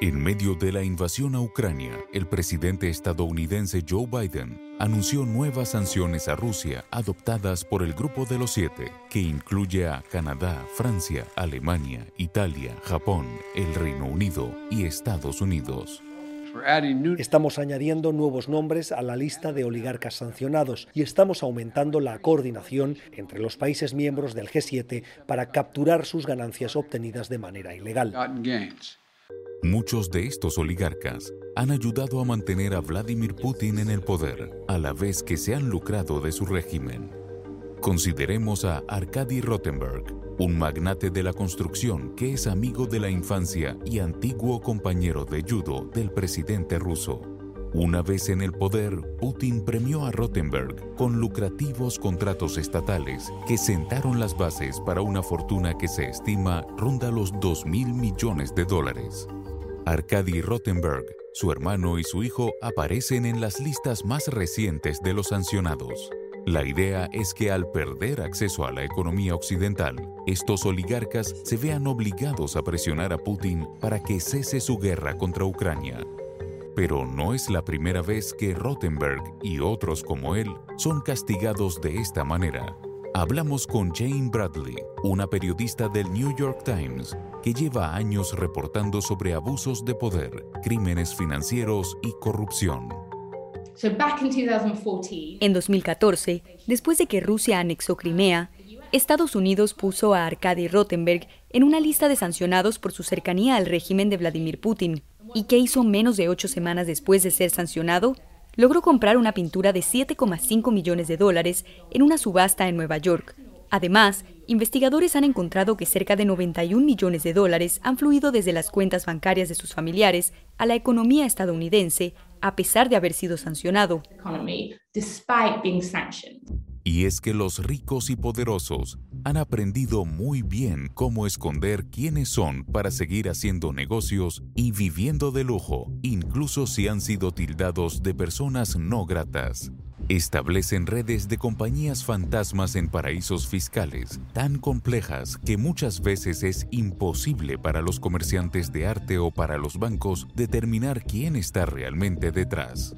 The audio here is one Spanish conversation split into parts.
En medio de la invasión a Ucrania, el presidente estadounidense Joe Biden anunció nuevas sanciones a Rusia adoptadas por el Grupo de los Siete, que incluye a Canadá, Francia, Alemania, Italia, Japón, el Reino Unido y Estados Unidos. Estamos añadiendo nuevos nombres a la lista de oligarcas sancionados y estamos aumentando la coordinación entre los países miembros del G7 para capturar sus ganancias obtenidas de manera ilegal. Muchos de estos oligarcas han ayudado a mantener a Vladimir Putin en el poder, a la vez que se han lucrado de su régimen. Consideremos a Arkady Rottenberg, un magnate de la construcción que es amigo de la infancia y antiguo compañero de judo del presidente ruso. Una vez en el poder, Putin premió a Rottenberg con lucrativos contratos estatales que sentaron las bases para una fortuna que se estima ronda los 2 mil millones de dólares. Arkady Rottenberg, su hermano y su hijo aparecen en las listas más recientes de los sancionados. La idea es que al perder acceso a la economía occidental, estos oligarcas se vean obligados a presionar a Putin para que cese su guerra contra Ucrania. Pero no es la primera vez que Rottenberg y otros como él son castigados de esta manera. Hablamos con Jane Bradley, una periodista del New York Times que lleva años reportando sobre abusos de poder, crímenes financieros y corrupción. En 2014, después de que Rusia anexó Crimea, Estados Unidos puso a Arkady Rottenberg en una lista de sancionados por su cercanía al régimen de Vladimir Putin, y que hizo menos de ocho semanas después de ser sancionado, logró comprar una pintura de 7,5 millones de dólares en una subasta en Nueva York. Además, investigadores han encontrado que cerca de 91 millones de dólares han fluido desde las cuentas bancarias de sus familiares a la economía estadounidense, a pesar de haber sido sancionado. Y es que los ricos y poderosos han aprendido muy bien cómo esconder quiénes son para seguir haciendo negocios y viviendo de lujo, incluso si han sido tildados de personas no gratas. Establecen redes de compañías fantasmas en paraísos fiscales tan complejas que muchas veces es imposible para los comerciantes de arte o para los bancos determinar quién está realmente detrás.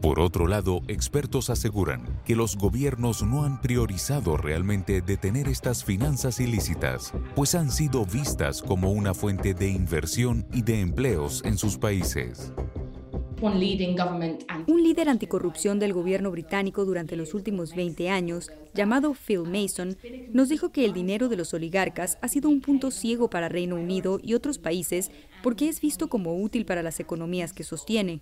Por otro lado, expertos aseguran que los gobiernos no han priorizado realmente detener estas finanzas ilícitas, pues han sido vistas como una fuente de inversión y de empleos en sus países. Un líder anticorrupción del gobierno británico durante los últimos 20 años, llamado Phil Mason, nos dijo que el dinero de los oligarcas ha sido un punto ciego para Reino Unido y otros países porque es visto como útil para las economías que sostiene.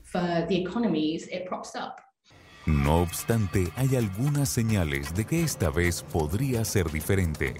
No obstante, hay algunas señales de que esta vez podría ser diferente.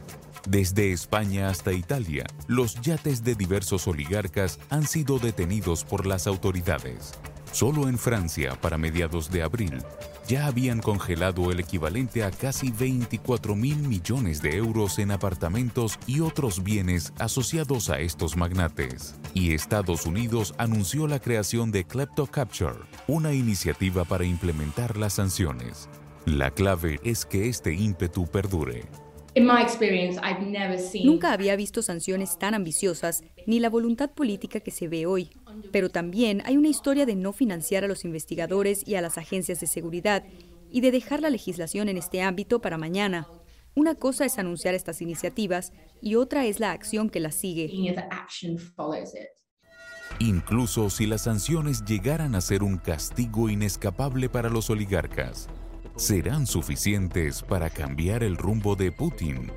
Desde España hasta Italia, los yates de diversos oligarcas han sido detenidos por las autoridades. Solo en Francia, para mediados de abril, ya habían congelado el equivalente a casi 24 mil millones de euros en apartamentos y otros bienes asociados a estos magnates. Y Estados Unidos anunció la creación de Klepto Capture, una iniciativa para implementar las sanciones. La clave es que este ímpetu perdure. Nunca había visto sanciones tan ambiciosas ni la voluntad política que se ve hoy. Pero también hay una historia de no financiar a los investigadores y a las agencias de seguridad y de dejar la legislación en este ámbito para mañana. Una cosa es anunciar estas iniciativas y otra es la acción que las sigue. Incluso si las sanciones llegaran a ser un castigo inescapable para los oligarcas, ¿serán suficientes para cambiar el rumbo de Putin?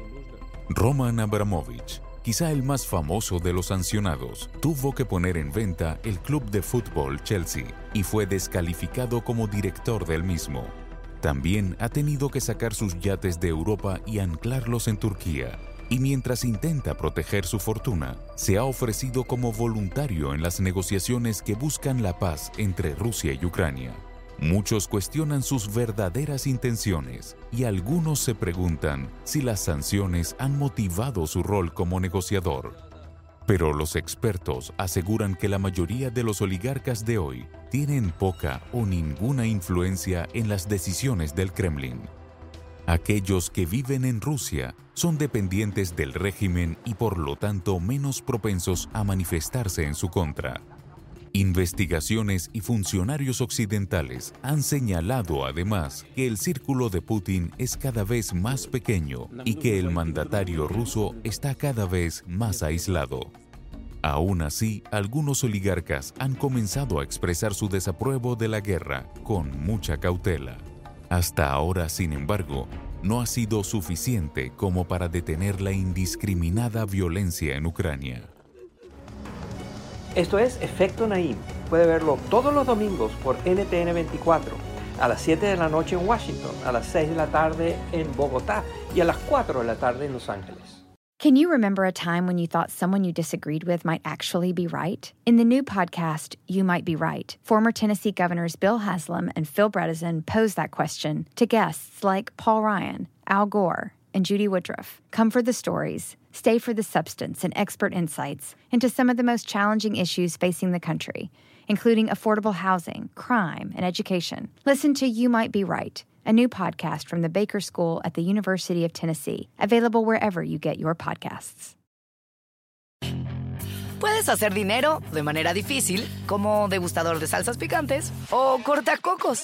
Roman Abramovich, quizá el más famoso de los sancionados, tuvo que poner en venta el club de fútbol Chelsea y fue descalificado como director del mismo. También ha tenido que sacar sus yates de Europa y anclarlos en Turquía. Y mientras intenta proteger su fortuna, se ha ofrecido como voluntario en las negociaciones que buscan la paz entre Rusia y Ucrania. Muchos cuestionan sus verdaderas intenciones y algunos se preguntan si las sanciones han motivado su rol como negociador. Pero los expertos aseguran que la mayoría de los oligarcas de hoy tienen poca o ninguna influencia en las decisiones del Kremlin. Aquellos que viven en Rusia son dependientes del régimen y por lo tanto menos propensos a manifestarse en su contra. Investigaciones y funcionarios occidentales han señalado además que el círculo de Putin es cada vez más pequeño y que el mandatario ruso está cada vez más aislado. Aún así, algunos oligarcas han comenzado a expresar su desapruebo de la guerra con mucha cautela. Hasta ahora, sin embargo, no ha sido suficiente como para detener la indiscriminada violencia en Ucrania. Esto es Efecto Naim. Puede verlo todos los domingos por NTN 24, a las 7 de la noche en Washington, a las 6 de la tarde en Bogotá y a las 4 de la tarde en Los Ángeles. Can you remember a time when you thought someone you disagreed with might actually be right? In the new podcast, You Might Be Right, former Tennessee governors Bill Haslam and Phil Bredesen pose that question to guests like Paul Ryan, Al Gore, and Judy Woodruff. Come for the stories, stay for the substance and expert insights into some of the most challenging issues facing the country, including affordable housing, crime, and education. Listen to You Might Be Right a new podcast from the Baker School at the University of Tennessee, available wherever you get your podcasts. Puedes hacer dinero de manera difícil, como degustador de salsas picantes, o cortacocos,